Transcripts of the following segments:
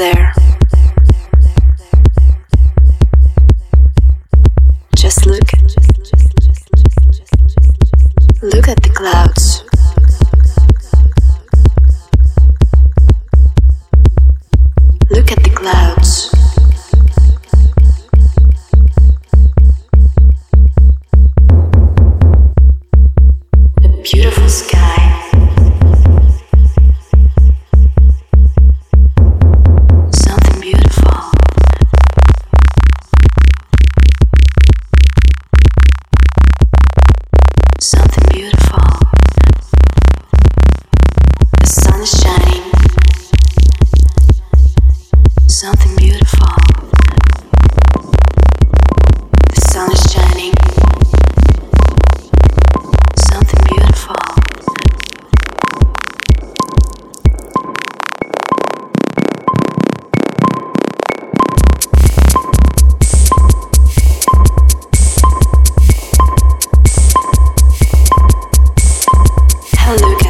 there. Just look Palooka.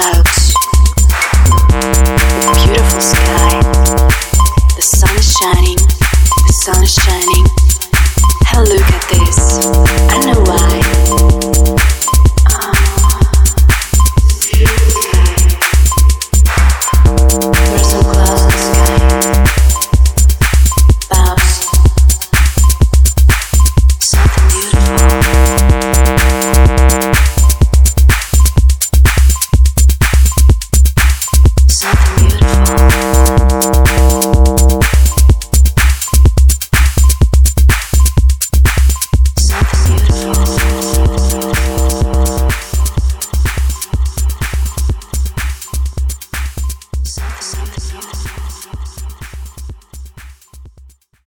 Club.